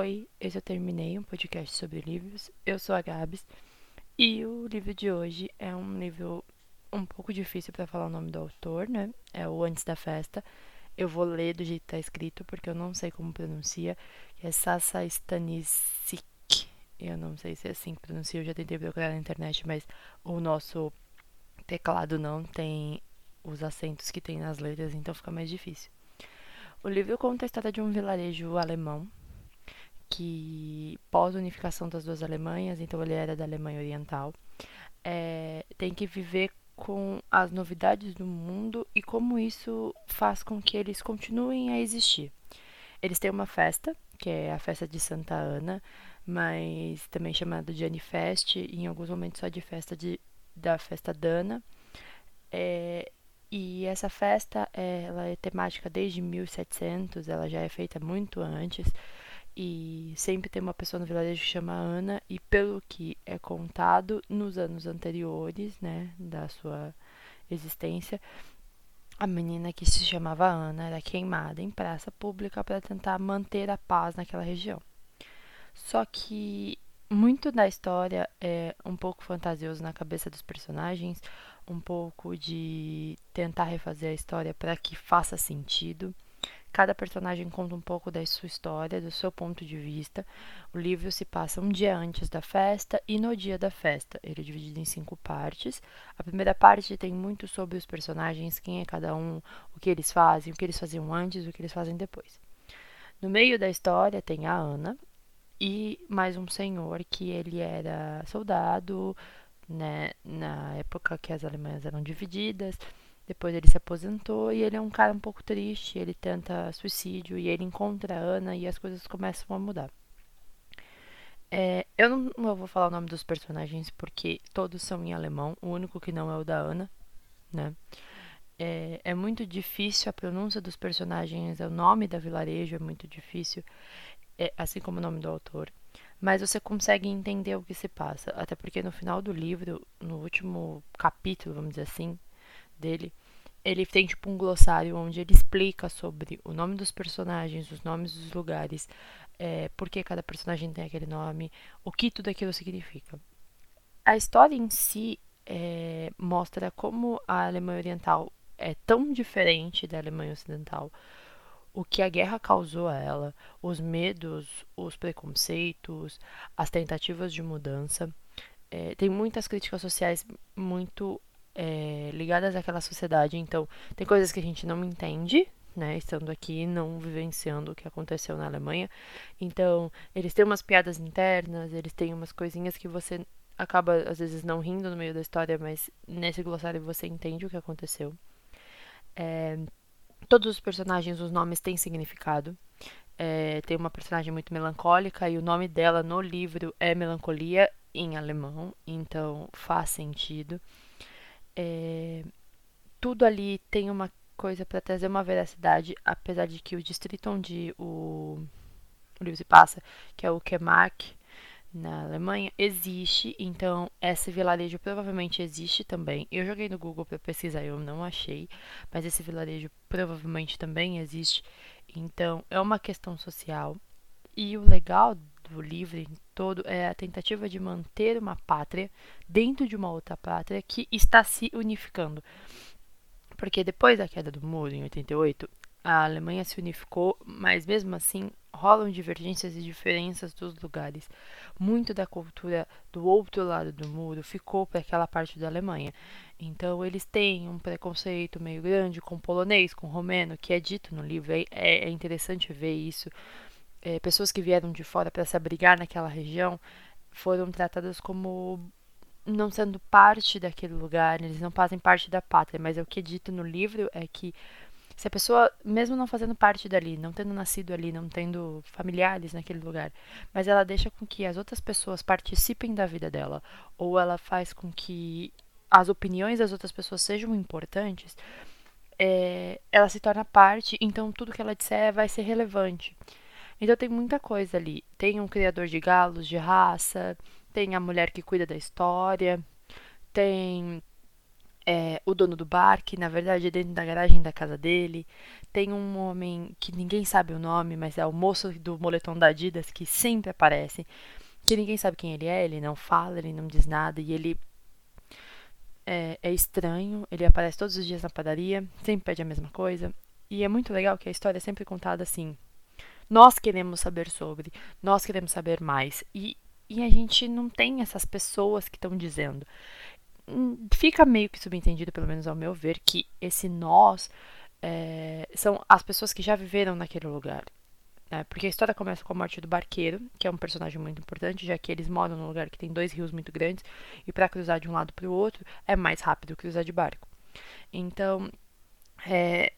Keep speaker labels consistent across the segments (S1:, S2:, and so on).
S1: Oi, eu terminei um podcast sobre livros. Eu sou a Gabs e o livro de hoje é um livro um pouco difícil para falar o nome do autor, né? É o Antes da Festa. Eu vou ler do jeito que tá escrito porque eu não sei como pronuncia. É Sasa Stanisik. Eu não sei se é assim que pronuncia, eu já tentei procurar na internet, mas o nosso teclado não tem os acentos que tem nas letras, então fica mais difícil. O livro conta a história de um vilarejo alemão que, pós-unificação das duas Alemanhas, então ele era da Alemanha Oriental, é, tem que viver com as novidades do mundo e como isso faz com que eles continuem a existir. Eles têm uma festa, que é a festa de Santa Ana, mas também chamada de Anifest, e em alguns momentos só de festa de, da festa Dana. É, e essa festa ela é temática desde 1700, ela já é feita muito antes. E sempre tem uma pessoa no vilarejo que chama Ana, e pelo que é contado nos anos anteriores, né, da sua existência, a menina que se chamava Ana era queimada em praça pública para tentar manter a paz naquela região. Só que muito da história é um pouco fantasioso na cabeça dos personagens, um pouco de tentar refazer a história para que faça sentido. Cada personagem conta um pouco da sua história, do seu ponto de vista. O livro se passa um dia antes da festa e no dia da festa. Ele é dividido em cinco partes. A primeira parte tem muito sobre os personagens, quem é cada um, o que eles fazem, o que eles faziam antes, o que eles fazem depois. No meio da história tem a Ana e mais um senhor que ele era soldado, né, na época que as Alemanhas eram divididas. Depois ele se aposentou e ele é um cara um pouco triste, ele tenta suicídio e ele encontra a Ana e as coisas começam a mudar. É, eu não, não, vou falar o nome dos personagens porque todos são em alemão, o único que não é o da Ana, né? É, é muito difícil a pronúncia dos personagens, o nome da vilarejo é muito difícil, é, assim como o nome do autor. Mas você consegue entender o que se passa, até porque no final do livro, no último capítulo, vamos dizer assim, dele, ele tem tipo um glossário onde ele explica sobre o nome dos personagens, os nomes dos lugares, é, por que cada personagem tem aquele nome, o que tudo aquilo significa. A história em si é, mostra como a Alemanha Oriental é tão diferente da Alemanha Ocidental, o que a guerra causou a ela, os medos, os preconceitos, as tentativas de mudança. É, tem muitas críticas sociais muito é, ligadas àquela sociedade. Então, tem coisas que a gente não entende, né, estando aqui, não vivenciando o que aconteceu na Alemanha. Então, eles têm umas piadas internas, eles têm umas coisinhas que você acaba, às vezes, não rindo no meio da história, mas nesse glossário você entende o que aconteceu. É, todos os personagens, os nomes têm significado. É, tem uma personagem muito melancólica e o nome dela no livro é Melancolia em alemão, então faz sentido. É, tudo ali tem uma coisa para trazer uma veracidade, apesar de que o distrito onde o, o livro se passa, que é o Kemark, na Alemanha, existe, então esse vilarejo provavelmente existe também. Eu joguei no Google para pesquisar, eu não achei, mas esse vilarejo provavelmente também existe. Então é uma questão social. E o legal do livro em todo é a tentativa de manter uma pátria dentro de uma outra pátria que está se unificando. Porque depois da queda do muro, em 88, a Alemanha se unificou, mas mesmo assim rolam divergências e diferenças dos lugares. Muito da cultura do outro lado do muro ficou para aquela parte da Alemanha. Então eles têm um preconceito meio grande com polonês, com romeno, que é dito no livro. É, é interessante ver isso é, pessoas que vieram de fora para se abrigar naquela região foram tratadas como não sendo parte daquele lugar, eles não fazem parte da pátria, mas é o que é dito no livro é que se a pessoa, mesmo não fazendo parte dali, não tendo nascido ali, não tendo familiares naquele lugar, mas ela deixa com que as outras pessoas participem da vida dela, ou ela faz com que as opiniões das outras pessoas sejam importantes, é, ela se torna parte, então tudo que ela disser vai ser relevante. Então tem muita coisa ali. Tem um criador de galos de raça, tem a mulher que cuida da história, tem é, o dono do bar, que na verdade é dentro da garagem da casa dele. Tem um homem que ninguém sabe o nome, mas é o moço do moletom da Adidas que sempre aparece. Que ninguém sabe quem ele é, ele não fala, ele não diz nada e ele é, é estranho. Ele aparece todos os dias na padaria, sempre pede a mesma coisa. E é muito legal que a história é sempre contada assim. Nós queremos saber sobre, nós queremos saber mais. E, e a gente não tem essas pessoas que estão dizendo. Hum, fica meio que subentendido, pelo menos ao meu ver, que esse nós é, são as pessoas que já viveram naquele lugar. Né? Porque a história começa com a morte do barqueiro, que é um personagem muito importante, já que eles moram num lugar que tem dois rios muito grandes e para cruzar de um lado para o outro é mais rápido cruzar de barco. Então, é,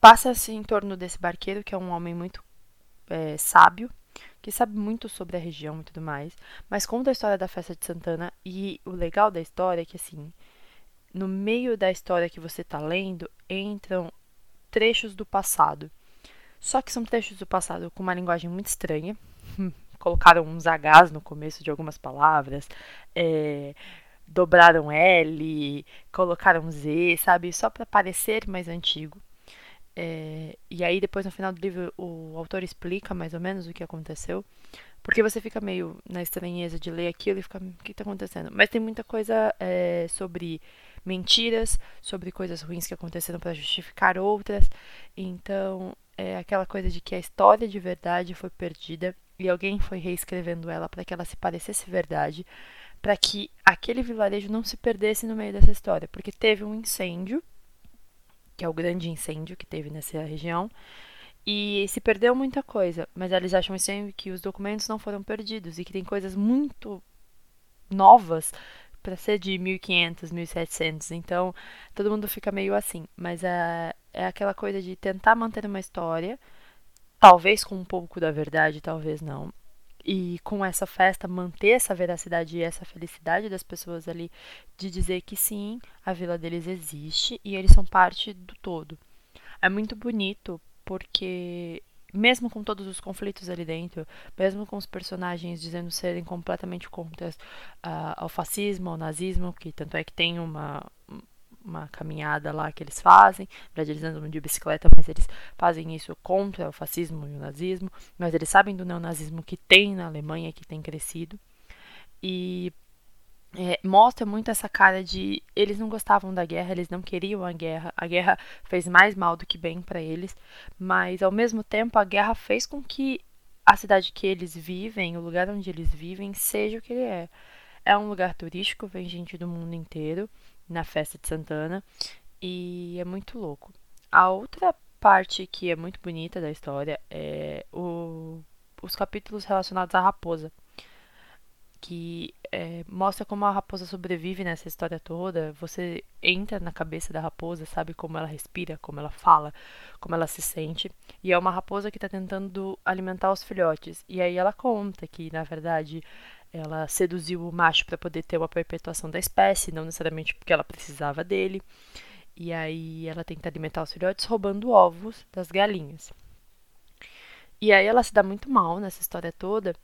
S1: passa-se em torno desse barqueiro, que é um homem muito é, sábio, que sabe muito sobre a região e tudo mais, mas conta a história da festa de Santana e o legal da história é que assim, no meio da história que você está lendo, entram trechos do passado. Só que são trechos do passado com uma linguagem muito estranha. Colocaram uns Hs no começo de algumas palavras, é, dobraram L, colocaram Z, sabe? Só para parecer mais antigo. É, e aí depois no final do livro o autor explica mais ou menos o que aconteceu. Porque você fica meio na estranheza de ler aquilo e fica, o que está acontecendo? Mas tem muita coisa é, sobre mentiras, sobre coisas ruins que aconteceram para justificar outras. Então, é aquela coisa de que a história de verdade foi perdida e alguém foi reescrevendo ela para que ela se parecesse verdade, para que aquele vilarejo não se perdesse no meio dessa história, porque teve um incêndio que é o grande incêndio que teve nessa região. E se perdeu muita coisa, mas eles acham sempre que os documentos não foram perdidos e que tem coisas muito novas para ser de 1500, 1700. Então, todo mundo fica meio assim, mas é, é aquela coisa de tentar manter uma história, talvez com um pouco da verdade, talvez não, e com essa festa manter essa veracidade e essa felicidade das pessoas ali de dizer que sim, a vila deles existe e eles são parte do todo. É muito bonito porque mesmo com todos os conflitos ali dentro, mesmo com os personagens dizendo serem completamente contra uh, ao fascismo, ao nazismo, que tanto é que tem uma uma caminhada lá que eles fazem. Na verdade, eles andam de bicicleta, mas eles fazem isso contra o fascismo e o nazismo. Mas eles sabem do neonazismo que tem na Alemanha, que tem crescido. E é, mostra muito essa cara de eles não gostavam da guerra, eles não queriam a guerra. A guerra fez mais mal do que bem para eles, mas ao mesmo tempo a guerra fez com que a cidade que eles vivem, o lugar onde eles vivem, seja o que ele é. É um lugar turístico, vem gente do mundo inteiro na festa de Santana e é muito louco. A outra parte que é muito bonita da história é o, os capítulos relacionados à raposa, que é, mostra como a raposa sobrevive nessa história toda. Você entra na cabeça da raposa, sabe como ela respira, como ela fala, como ela se sente. E é uma raposa que está tentando alimentar os filhotes. E aí ela conta que, na verdade, ela seduziu o macho para poder ter uma perpetuação da espécie, não necessariamente porque ela precisava dele. E aí ela tenta alimentar os filhotes roubando ovos das galinhas. E aí ela se dá muito mal nessa história toda.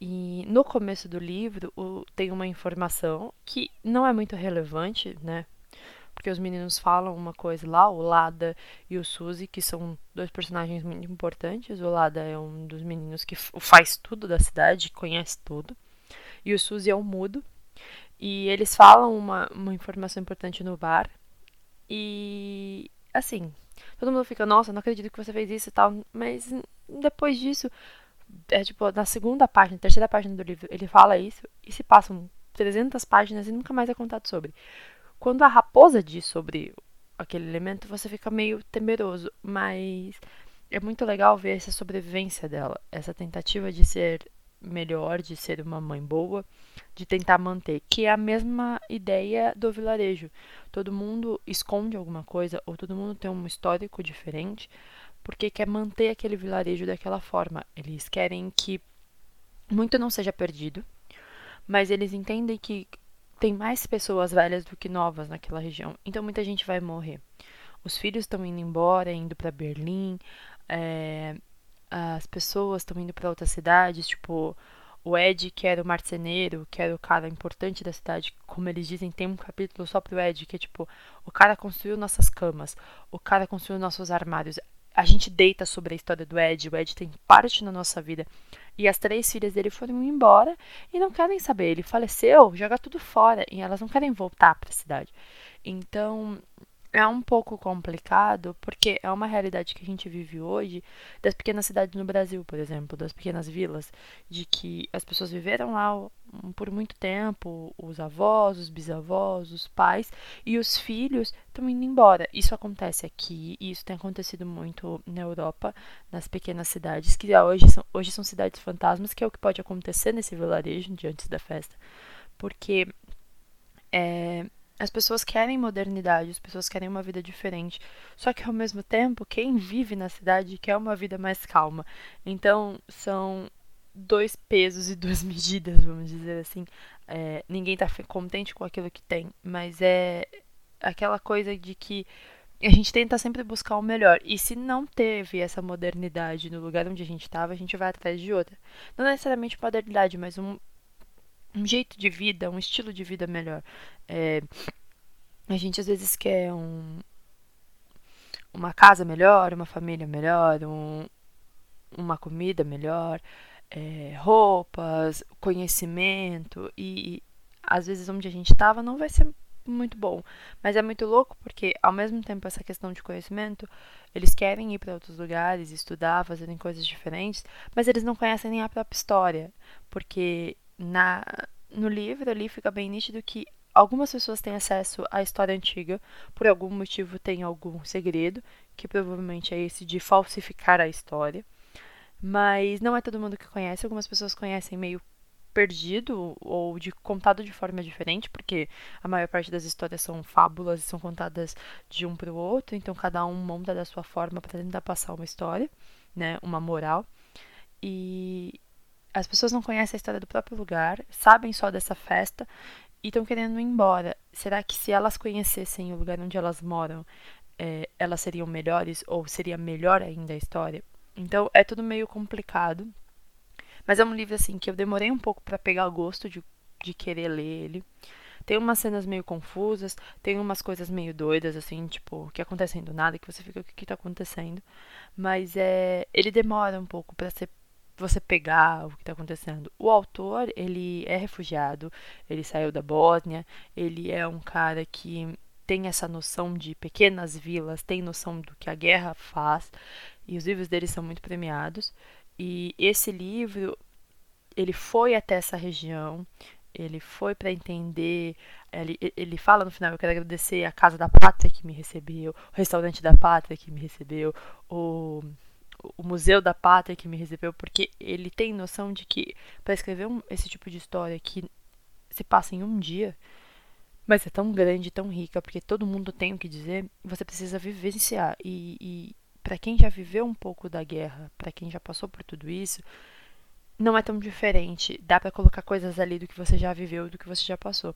S1: E no começo do livro o, tem uma informação que não é muito relevante, né? Porque os meninos falam uma coisa lá, o Lada e o Suzy, que são dois personagens muito importantes. O Lada é um dos meninos que faz tudo da cidade, conhece tudo e o Suzy é um mudo. E eles falam uma, uma informação importante no bar. E assim, todo mundo fica, nossa, não acredito que você fez isso e tal. Mas depois disso, é tipo, na segunda página, terceira página do livro, ele fala isso e se passam 300 páginas e nunca mais é contado sobre. Quando a raposa diz sobre aquele elemento, você fica meio temeroso, mas é muito legal ver essa sobrevivência dela, essa tentativa de ser melhor, de ser uma mãe boa, de tentar manter, que é a mesma ideia do vilarejo. Todo mundo esconde alguma coisa ou todo mundo tem um histórico diferente porque quer manter aquele vilarejo daquela forma. Eles querem que muito não seja perdido, mas eles entendem que tem mais pessoas velhas do que novas naquela região, então muita gente vai morrer. Os filhos estão indo embora, indo para Berlim, é, as pessoas estão indo para outras cidades, tipo, O Ed, que era o marceneiro, que era o cara importante da cidade, como eles dizem, tem um capítulo só pro Ed, que é tipo, o cara construiu nossas camas, o cara construiu nossos armários. A gente deita sobre a história do Ed, o Ed tem parte na nossa vida. E as três filhas dele foram embora e não querem saber. Ele faleceu, joga tudo fora e elas não querem voltar para a cidade. Então, é um pouco complicado, porque é uma realidade que a gente vive hoje das pequenas cidades no Brasil, por exemplo, das pequenas vilas, de que as pessoas viveram lá por muito tempo, os avós, os bisavós, os pais, e os filhos estão indo embora. Isso acontece aqui, e isso tem acontecido muito na Europa, nas pequenas cidades, que hoje são, hoje são cidades fantasmas, que é o que pode acontecer nesse vilarejo diante da festa, porque é, as pessoas querem modernidade, as pessoas querem uma vida diferente. Só que ao mesmo tempo, quem vive na cidade quer uma vida mais calma. Então, são dois pesos e duas medidas, vamos dizer assim. É, ninguém está contente com aquilo que tem, mas é aquela coisa de que a gente tenta sempre buscar o melhor. E se não teve essa modernidade no lugar onde a gente estava, a gente vai atrás de outra. Não necessariamente modernidade, mas um, um jeito de vida, um estilo de vida melhor. É, a gente às vezes quer um, uma casa melhor, uma família melhor, um, uma comida melhor, é, roupas, conhecimento e às vezes onde a gente estava não vai ser muito bom, mas é muito louco porque ao mesmo tempo essa questão de conhecimento, eles querem ir para outros lugares, estudar, fazerem coisas diferentes, mas eles não conhecem nem a própria história, porque na no livro ali fica bem nítido que algumas pessoas têm acesso à história antiga, por algum motivo tem algum segredo, que provavelmente é esse de falsificar a história. Mas não é todo mundo que conhece, algumas pessoas conhecem meio perdido ou de contado de forma diferente, porque a maior parte das histórias são fábulas e são contadas de um para o outro, então cada um monta da sua forma para tentar passar uma história, né, uma moral. E as pessoas não conhecem a história do próprio lugar, sabem só dessa festa e estão querendo ir embora. Será que se elas conhecessem o lugar onde elas moram, é, elas seriam melhores ou seria melhor ainda a história? Então é tudo meio complicado. Mas é um livro assim que eu demorei um pouco para pegar o gosto de, de querer ler ele. Tem umas cenas meio confusas, tem umas coisas meio doidas, assim, tipo, que acontecem do nada, que você fica, o que, que tá acontecendo? Mas é. Ele demora um pouco para ser você pegar o que está acontecendo. O autor, ele é refugiado, ele saiu da Bósnia, ele é um cara que tem essa noção de pequenas vilas, tem noção do que a guerra faz, e os livros dele são muito premiados. E esse livro, ele foi até essa região, ele foi para entender. Ele, ele fala no final: Eu quero agradecer a Casa da Pátria que me recebeu, o restaurante da Pátria que me recebeu, o o Museu da Pátria que me recebeu, porque ele tem noção de que para escrever um, esse tipo de história que se passa em um dia, mas é tão grande, tão rica, porque todo mundo tem o que dizer, você precisa vivenciar. E, e para quem já viveu um pouco da guerra, para quem já passou por tudo isso, não é tão diferente. Dá para colocar coisas ali do que você já viveu, do que você já passou.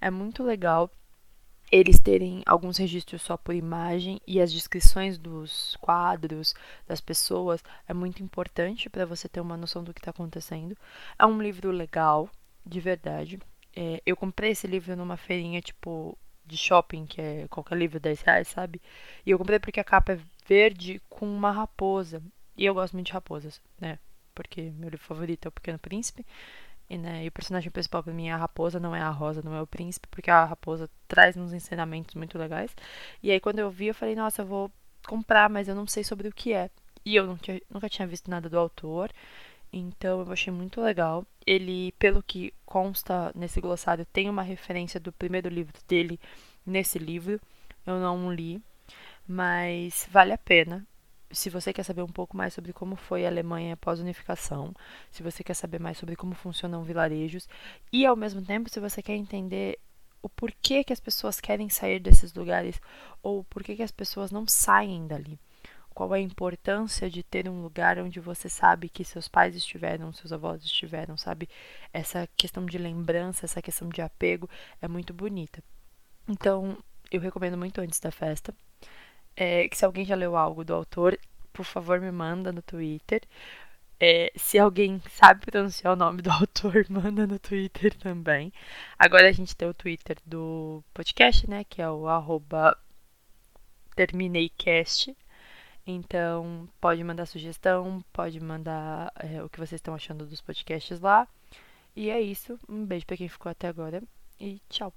S1: É muito legal eles terem alguns registros só por imagem e as descrições dos quadros, das pessoas, é muito importante para você ter uma noção do que está acontecendo. É um livro legal, de verdade. É, eu comprei esse livro numa feirinha, tipo, de shopping, que é qualquer livro 10 reais, sabe? E eu comprei porque a capa é verde com uma raposa. E eu gosto muito de raposas, né? Porque meu livro favorito é O Pequeno Príncipe. E, né, e o personagem principal pra mim é a raposa, não é a rosa, não é o príncipe, porque a raposa traz uns ensinamentos muito legais. E aí quando eu vi, eu falei, nossa, eu vou comprar, mas eu não sei sobre o que é. E eu nunca tinha visto nada do autor, então eu achei muito legal. Ele, pelo que consta nesse glossário, tem uma referência do primeiro livro dele nesse livro. Eu não li, mas vale a pena se você quer saber um pouco mais sobre como foi a Alemanha pós-unificação, se você quer saber mais sobre como funcionam vilarejos e ao mesmo tempo se você quer entender o porquê que as pessoas querem sair desses lugares ou porquê que as pessoas não saem dali. Qual é a importância de ter um lugar onde você sabe que seus pais estiveram, seus avós estiveram, sabe? Essa questão de lembrança, essa questão de apego é muito bonita. Então, eu recomendo muito antes da festa é, que se alguém já leu algo do autor, por favor me manda no Twitter. É, se alguém sabe pronunciar o nome do autor, manda no Twitter também. Agora a gente tem o Twitter do podcast, né? Que é o arroba terminei.cast. Então, pode mandar sugestão, pode mandar é, o que vocês estão achando dos podcasts lá. E é isso. Um beijo para quem ficou até agora e tchau.